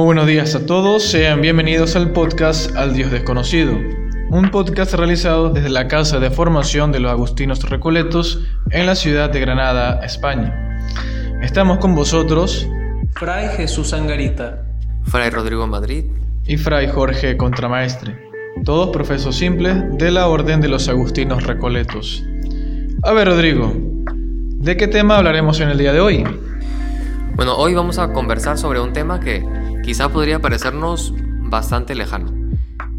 Muy buenos días a todos, sean bienvenidos al podcast Al Dios Desconocido, un podcast realizado desde la Casa de Formación de los Agustinos Recoletos en la ciudad de Granada, España. Estamos con vosotros, Fray Jesús Angarita, Fray Rodrigo Madrid y Fray Jorge Contramaestre, todos profesos simples de la Orden de los Agustinos Recoletos. A ver, Rodrigo, ¿de qué tema hablaremos en el día de hoy? Bueno, hoy vamos a conversar sobre un tema que quizá podría parecernos bastante lejano,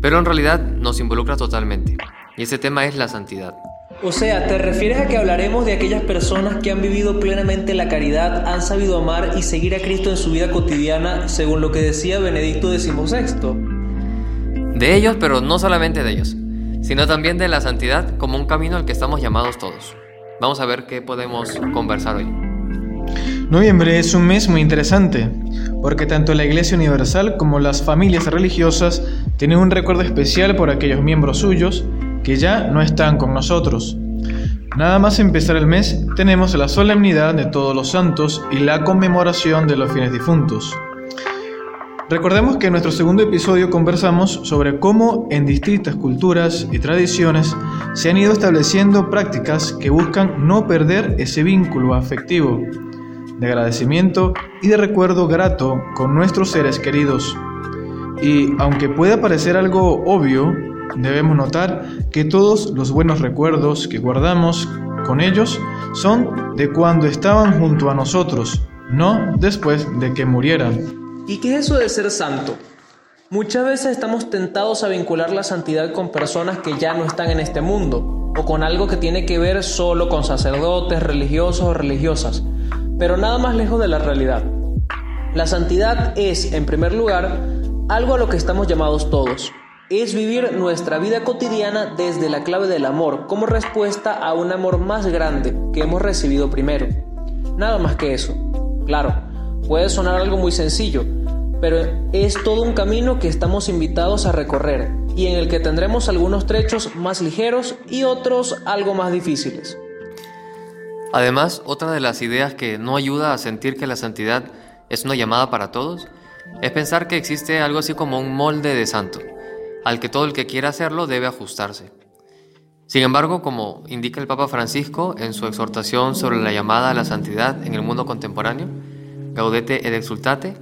pero en realidad nos involucra totalmente, y ese tema es la santidad. O sea, ¿te refieres a que hablaremos de aquellas personas que han vivido plenamente la caridad, han sabido amar y seguir a Cristo en su vida cotidiana, según lo que decía Benedicto XVI? De ellos, pero no solamente de ellos, sino también de la santidad como un camino al que estamos llamados todos. Vamos a ver qué podemos conversar hoy. Noviembre es un mes muy interesante, porque tanto la Iglesia Universal como las familias religiosas tienen un recuerdo especial por aquellos miembros suyos que ya no están con nosotros. Nada más empezar el mes, tenemos la solemnidad de todos los santos y la conmemoración de los fines difuntos. Recordemos que en nuestro segundo episodio conversamos sobre cómo en distintas culturas y tradiciones se han ido estableciendo prácticas que buscan no perder ese vínculo afectivo, de agradecimiento y de recuerdo grato con nuestros seres queridos. Y aunque pueda parecer algo obvio, debemos notar que todos los buenos recuerdos que guardamos con ellos son de cuando estaban junto a nosotros, no después de que murieran. ¿Y qué es eso de ser santo? Muchas veces estamos tentados a vincular la santidad con personas que ya no están en este mundo, o con algo que tiene que ver solo con sacerdotes, religiosos o religiosas, pero nada más lejos de la realidad. La santidad es, en primer lugar, algo a lo que estamos llamados todos. Es vivir nuestra vida cotidiana desde la clave del amor, como respuesta a un amor más grande que hemos recibido primero. Nada más que eso. Claro, puede sonar algo muy sencillo, pero es todo un camino que estamos invitados a recorrer y en el que tendremos algunos trechos más ligeros y otros algo más difíciles. Además, otra de las ideas que no ayuda a sentir que la santidad es una llamada para todos es pensar que existe algo así como un molde de santo, al que todo el que quiera hacerlo debe ajustarse. Sin embargo, como indica el Papa Francisco en su exhortación sobre la llamada a la santidad en el mundo contemporáneo, Gaudete et Exultate,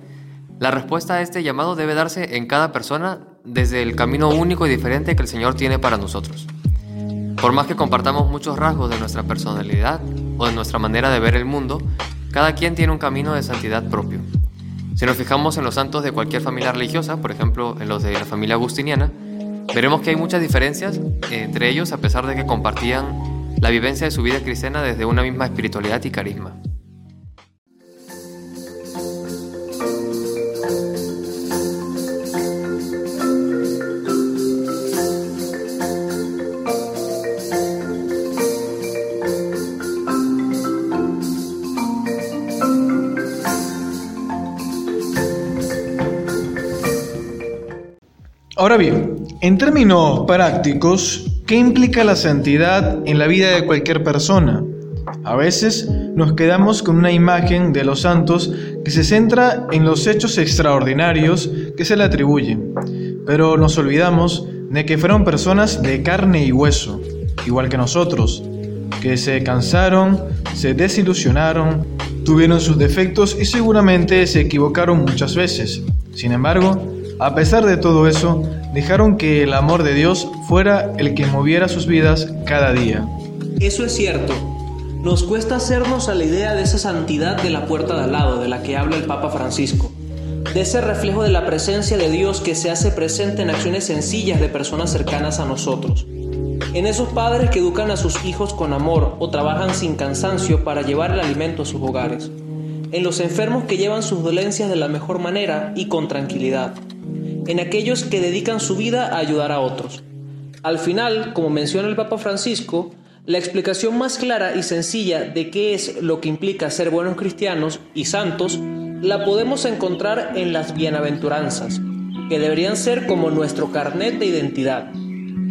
la respuesta a este llamado debe darse en cada persona desde el camino único y diferente que el Señor tiene para nosotros. Por más que compartamos muchos rasgos de nuestra personalidad o de nuestra manera de ver el mundo, cada quien tiene un camino de santidad propio. Si nos fijamos en los santos de cualquier familia religiosa, por ejemplo en los de la familia agustiniana, veremos que hay muchas diferencias entre ellos a pesar de que compartían la vivencia de su vida cristiana desde una misma espiritualidad y carisma. Ahora bien, en términos prácticos, ¿qué implica la santidad en la vida de cualquier persona? A veces nos quedamos con una imagen de los santos que se centra en los hechos extraordinarios que se le atribuyen, pero nos olvidamos de que fueron personas de carne y hueso, igual que nosotros, que se cansaron, se desilusionaron, tuvieron sus defectos y seguramente se equivocaron muchas veces. Sin embargo, a pesar de todo eso, dejaron que el amor de Dios fuera el que moviera sus vidas cada día. Eso es cierto. Nos cuesta hacernos a la idea de esa santidad de la puerta de al lado de la que habla el Papa Francisco, de ese reflejo de la presencia de Dios que se hace presente en acciones sencillas de personas cercanas a nosotros, en esos padres que educan a sus hijos con amor o trabajan sin cansancio para llevar el alimento a sus hogares, en los enfermos que llevan sus dolencias de la mejor manera y con tranquilidad en aquellos que dedican su vida a ayudar a otros. Al final, como menciona el Papa Francisco, la explicación más clara y sencilla de qué es lo que implica ser buenos cristianos y santos la podemos encontrar en las bienaventuranzas, que deberían ser como nuestro carnet de identidad.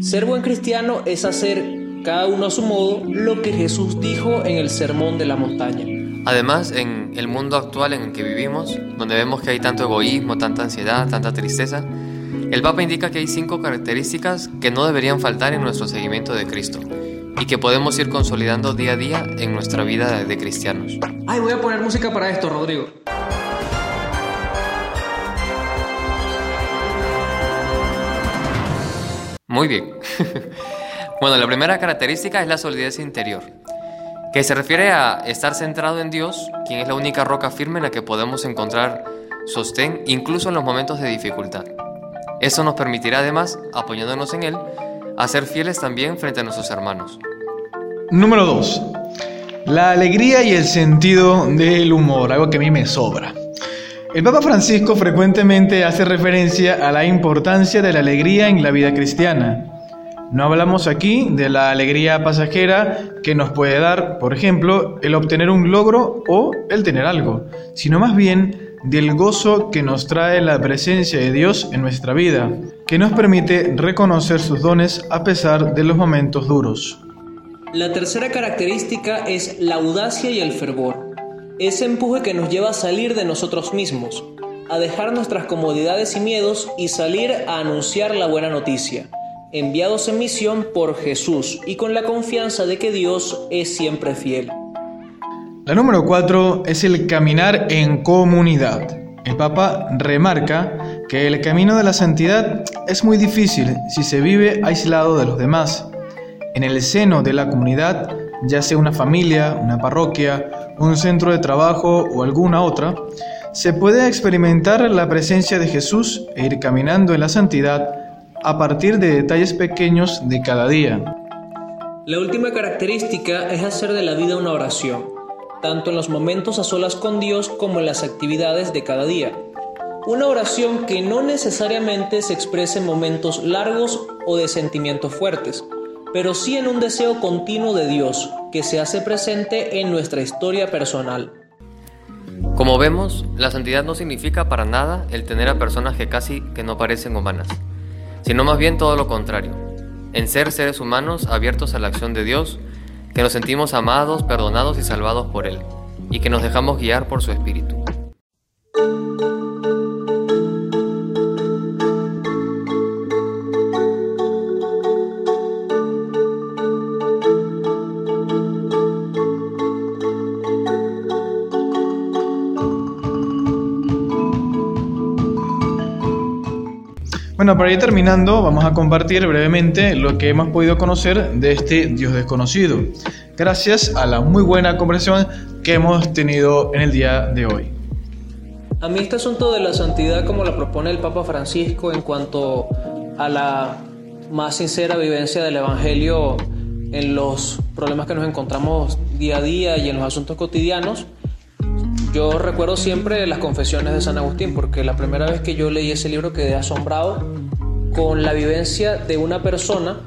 Ser buen cristiano es hacer, cada uno a su modo, lo que Jesús dijo en el Sermón de la Montaña. Además, en el mundo actual en el que vivimos, donde vemos que hay tanto egoísmo, tanta ansiedad, tanta tristeza, el Papa indica que hay cinco características que no deberían faltar en nuestro seguimiento de Cristo y que podemos ir consolidando día a día en nuestra vida de cristianos. Ay, voy a poner música para esto, Rodrigo. Muy bien. bueno, la primera característica es la solidez interior, que se refiere a estar centrado en Dios, quien es la única roca firme en la que podemos encontrar sostén incluso en los momentos de dificultad. Eso nos permitirá además, apoyándonos en Él, a ser fieles también frente a nuestros hermanos. Número 2. La alegría y el sentido del humor, algo que a mí me sobra. El Papa Francisco frecuentemente hace referencia a la importancia de la alegría en la vida cristiana. No hablamos aquí de la alegría pasajera que nos puede dar, por ejemplo, el obtener un logro o el tener algo, sino más bien del gozo que nos trae la presencia de Dios en nuestra vida, que nos permite reconocer sus dones a pesar de los momentos duros. La tercera característica es la audacia y el fervor ese empuje que nos lleva a salir de nosotros mismos, a dejar nuestras comodidades y miedos y salir a anunciar la buena noticia, enviados en misión por Jesús y con la confianza de que Dios es siempre fiel. La número 4 es el caminar en comunidad. El Papa remarca que el camino de la santidad es muy difícil si se vive aislado de los demás. En el seno de la comunidad, ya sea una familia, una parroquia, un centro de trabajo o alguna otra, se puede experimentar la presencia de Jesús e ir caminando en la santidad a partir de detalles pequeños de cada día. La última característica es hacer de la vida una oración, tanto en los momentos a solas con Dios como en las actividades de cada día. Una oración que no necesariamente se exprese en momentos largos o de sentimientos fuertes, pero sí en un deseo continuo de Dios que se hace presente en nuestra historia personal. Como vemos, la santidad no significa para nada el tener a personas que casi que no parecen humanas, sino más bien todo lo contrario, en ser seres humanos abiertos a la acción de Dios, que nos sentimos amados, perdonados y salvados por Él, y que nos dejamos guiar por su Espíritu. Bueno, para ir terminando, vamos a compartir brevemente lo que hemos podido conocer de este Dios desconocido, gracias a la muy buena conversación que hemos tenido en el día de hoy. A mí este asunto de la santidad, como la propone el Papa Francisco en cuanto a la más sincera vivencia del Evangelio en los problemas que nos encontramos día a día y en los asuntos cotidianos, yo recuerdo siempre las confesiones de San Agustín, porque la primera vez que yo leí ese libro quedé asombrado con la vivencia de una persona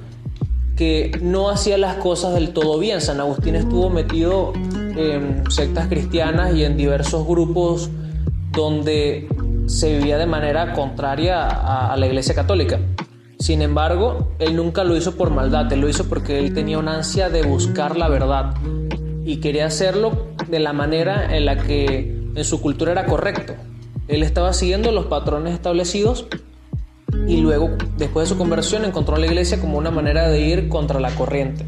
que no hacía las cosas del todo bien. San Agustín estuvo metido en sectas cristianas y en diversos grupos donde se vivía de manera contraria a, la Iglesia Católica. Sin embargo, él nunca lo hizo por maldad, él lo hizo porque él tenía una ansia de buscar la verdad y quería hacerlo de la manera en la que en su cultura era correcto. Él estaba siguiendo los patrones establecidos y luego, después de su conversión, encontró la iglesia como una manera de ir contra la corriente.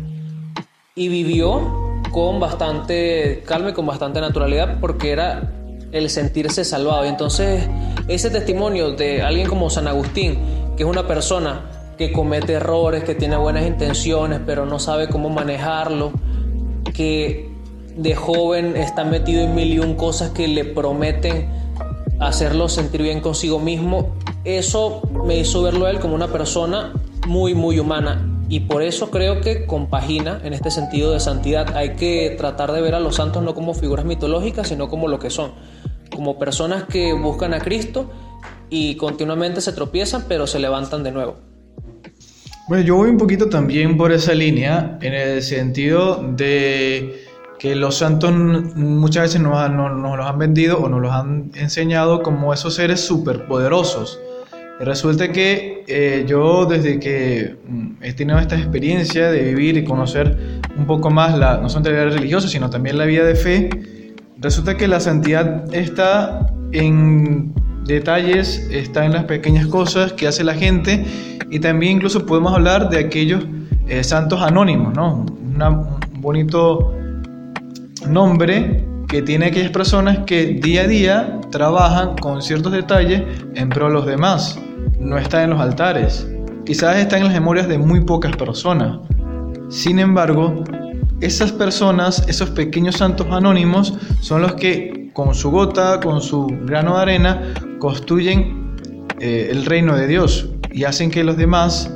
Y vivió con bastante calma y con bastante naturalidad porque era el sentirse salvado. Y entonces, ese testimonio de alguien como San Agustín, que es una persona que comete errores, que tiene buenas intenciones, pero no sabe cómo manejarlo, que de joven está metido en mil y un cosas que le prometen hacerlo sentir bien consigo mismo, eso me hizo verlo a él como una persona muy, muy humana. Y por eso creo que compagina en este sentido de santidad. Hay que tratar de ver a los santos no como figuras mitológicas, sino como lo que son. Como personas que buscan a Cristo y continuamente se tropiezan, pero se levantan de nuevo. Bueno, yo voy un poquito también por esa línea, en el sentido de que los santos muchas veces nos, nos, los han vendido o nos los han enseñado como esos seres superpoderosos. Resulta que eh, yo desde que mm, he tenido esta experiencia de vivir y conocer un poco más la, no solamente la vida religiosa, sino también la vida de fe, Resulta que la santidad está en detalles, está en las pequeñas cosas que hace la gente y también incluso podemos hablar de aquellos eh, santos anónimos, ¿no? un bonito nombre que tiene aquellas personas que día a día trabajan con ciertos detalles en pro de los demás. No está en los altares. Quizás está en las memorias de muy pocas personas. Sin embargo, esas personas, esos pequeños santos anónimos, son los que con su gota, con su grano de arena, construyen eh, el reino de Dios y hacen que los demás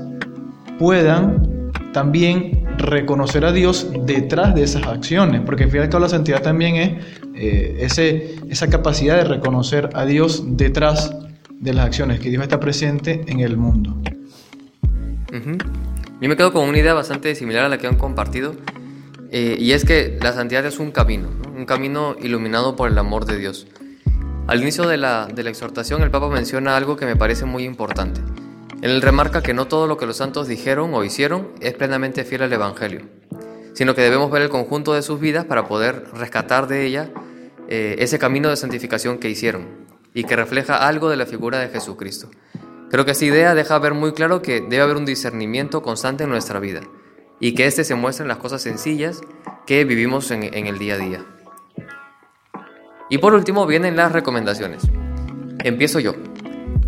puedan también reconocer a Dios detrás de esas acciones, porque fíjate que la santidad también es eh, esa capacidad de reconocer a Dios detrás de las acciones, que Dios está presente en el mundo. Yo me quedo con una idea bastante similar a la que han compartido, eh, y es que la santidad es un camino, un camino iluminado por el amor de Dios. Al inicio de la, de la exhortación el Papa menciona algo que me parece muy importante. Él remarca que no todo lo que los santos dijeron o hicieron es plenamente fiel al Evangelio, sino que debemos ver el conjunto de sus vidas para poder rescatar de ella eh, ese camino de santificación que hicieron y que refleja algo de la figura de Jesucristo. Creo que esa idea deja ver muy claro que debe haber un discernimiento constante en nuestra vida y que éste se muestra en las cosas sencillas que vivimos en, en el día a día. Y por último vienen las recomendaciones. Empiezo yo.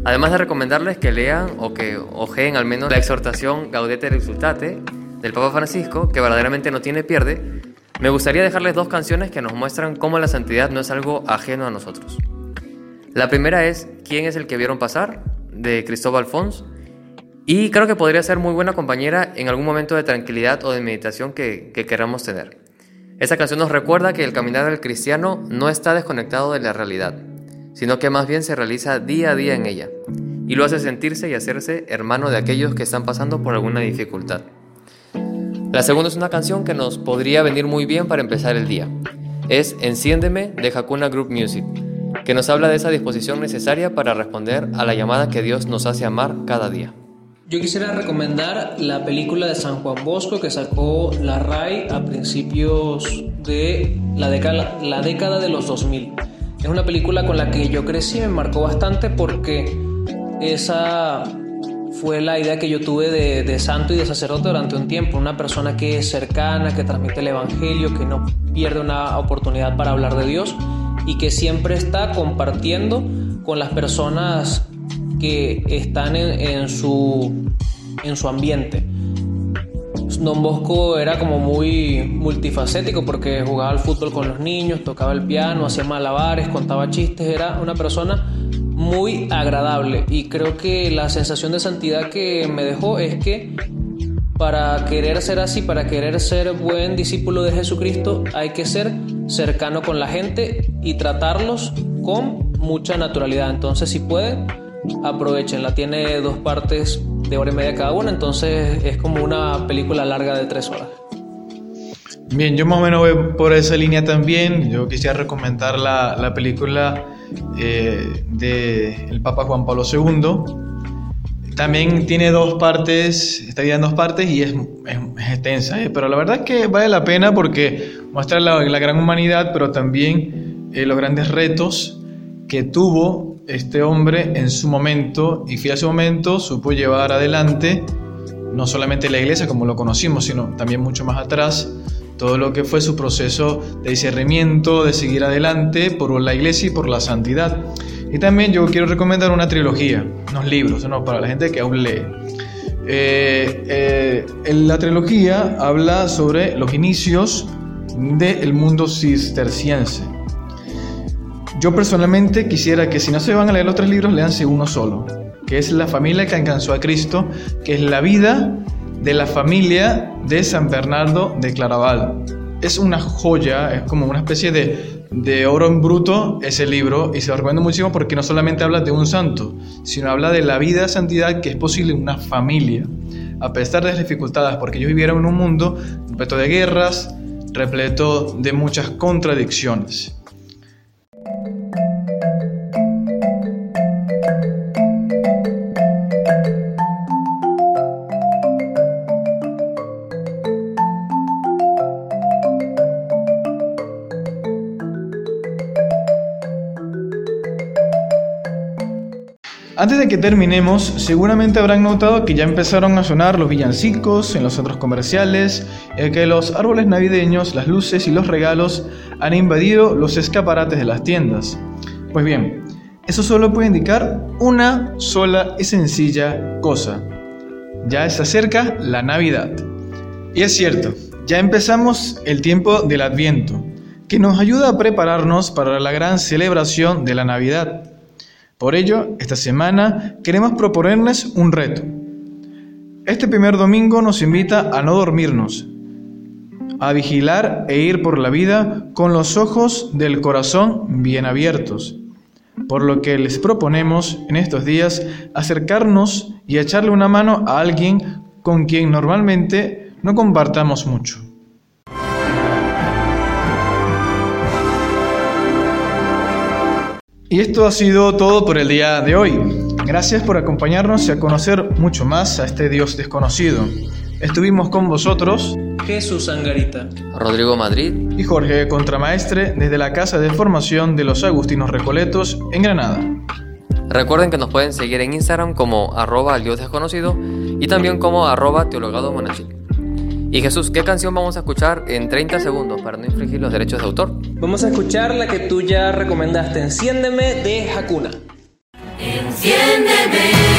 Además de recomendarles que lean o que ojeen al menos la exhortación Gaudete Exultate del Papa Francisco, que verdaderamente no tiene pierde, me gustaría dejarles dos canciones que nos muestran cómo la santidad no es algo ajeno a nosotros. La primera es ¿Quién es el que vieron pasar? de Cristóbal Fons. Y creo que podría ser muy buena compañera en algún momento de tranquilidad o de meditación que, que queramos tener. Esta canción nos recuerda que el caminar del cristiano no está desconectado de la realidad, sino que más bien se realiza día a día en ella, y lo hace sentirse y hacerse hermano de aquellos que están pasando por alguna dificultad. La segunda es una canción que nos podría venir muy bien para empezar el día. Es Enciéndeme de Hakuna Group Music, que nos habla de esa disposición necesaria para responder a la llamada que Dios nos hace amar cada día. Yo quisiera recomendar la película de San Juan Bosco que sacó la RAI a principios de la década, la década de los 2000. Es una película con la que yo crecí, me marcó bastante porque esa fue la idea que yo tuve de, santo y de sacerdote durante un tiempo, una persona que es cercana, que transmite el Evangelio, que no pierde una oportunidad para hablar de Dios y que siempre está compartiendo con las personas que están en, su, en su ambiente. Don Bosco era como muy multifacético porque jugaba al fútbol con los niños, tocaba el piano, hacía malabares, contaba chistes, era una persona muy agradable y creo que la sensación de santidad que me dejó es que para querer ser así, para querer ser buen discípulo de Jesucristo, hay que ser cercano con la gente y tratarlos con mucha naturalidad. Entonces, si pueden, aprovechenla. Tiene dos partes de hora y media cada una, entonces es como una película larga de tres horas. Bien, yo más o menos voy por esa línea también. Yo quisiera recomendar la, la película eh, del Papa Juan Pablo II. También tiene dos partes, está en dos partes y es, es, extensa, ¿eh? pero la verdad es que vale la pena porque muestra la, la gran humanidad, pero también eh, los grandes retos que tuvo este hombre en su momento y fiel a su momento supo llevar adelante no solamente la iglesia como lo conocimos, sino también mucho más atrás, todo lo que fue su proceso de discernimiento, de seguir adelante por la iglesia y por la santidad. Y también yo quiero recomendar una trilogía, unos libros, ¿no? para la gente que aún lee. Eh, eh, la trilogía habla sobre los inicios del mundo cisterciense. Yo personalmente quisiera que si no se van a leer los tres libros, leanse uno solo, que es la familia que alcanzó a Cristo, que es la vida de la familia de San Bernardo de Claraval. Es una joya, es como una especie de, de oro en bruto ese libro y se lo recomiendo muchísimo porque no solamente habla de un santo, sino habla de la vida santidad que es posible en una familia, a pesar de las dificultades, porque ellos vivieron en un mundo repleto de guerras, repleto de muchas contradicciones. Antes de que terminemos, seguramente habrán notado que ya empezaron a sonar los villancicos en los centros comerciales, y que los árboles navideños, las luces y los regalos han invadido los escaparates de las tiendas. Pues bien, eso solo puede indicar una sola y sencilla cosa. Ya está cerca la Navidad. Y es cierto, ya empezamos el tiempo del Adviento, que nos ayuda a prepararnos para la gran celebración de la Navidad. Por ello, esta semana queremos proponerles un reto. Este primer domingo nos invita a no dormirnos, a vigilar e ir por la vida con los ojos del corazón bien abiertos. Por lo que les proponemos en estos días acercarnos y echarle una mano a alguien con quien normalmente no compartamos mucho. Y esto ha sido todo por el día de hoy. Gracias por acompañarnos y a conocer mucho más a este Dios desconocido. Estuvimos con vosotros Jesús Angarita, Rodrigo Madrid y Jorge Contramaestre desde la Casa de Formación de los Agustinos Recoletos en Granada. Recuerden que nos pueden seguir en Instagram como arroba al Dios desconocido y también como arroba teologado monachil. Y Jesús, ¿qué canción vamos a escuchar en 30 segundos para no infringir los derechos de autor? Vamos a escuchar la que tú ya recomendaste, Enciéndeme de Hakuna. Enciéndeme.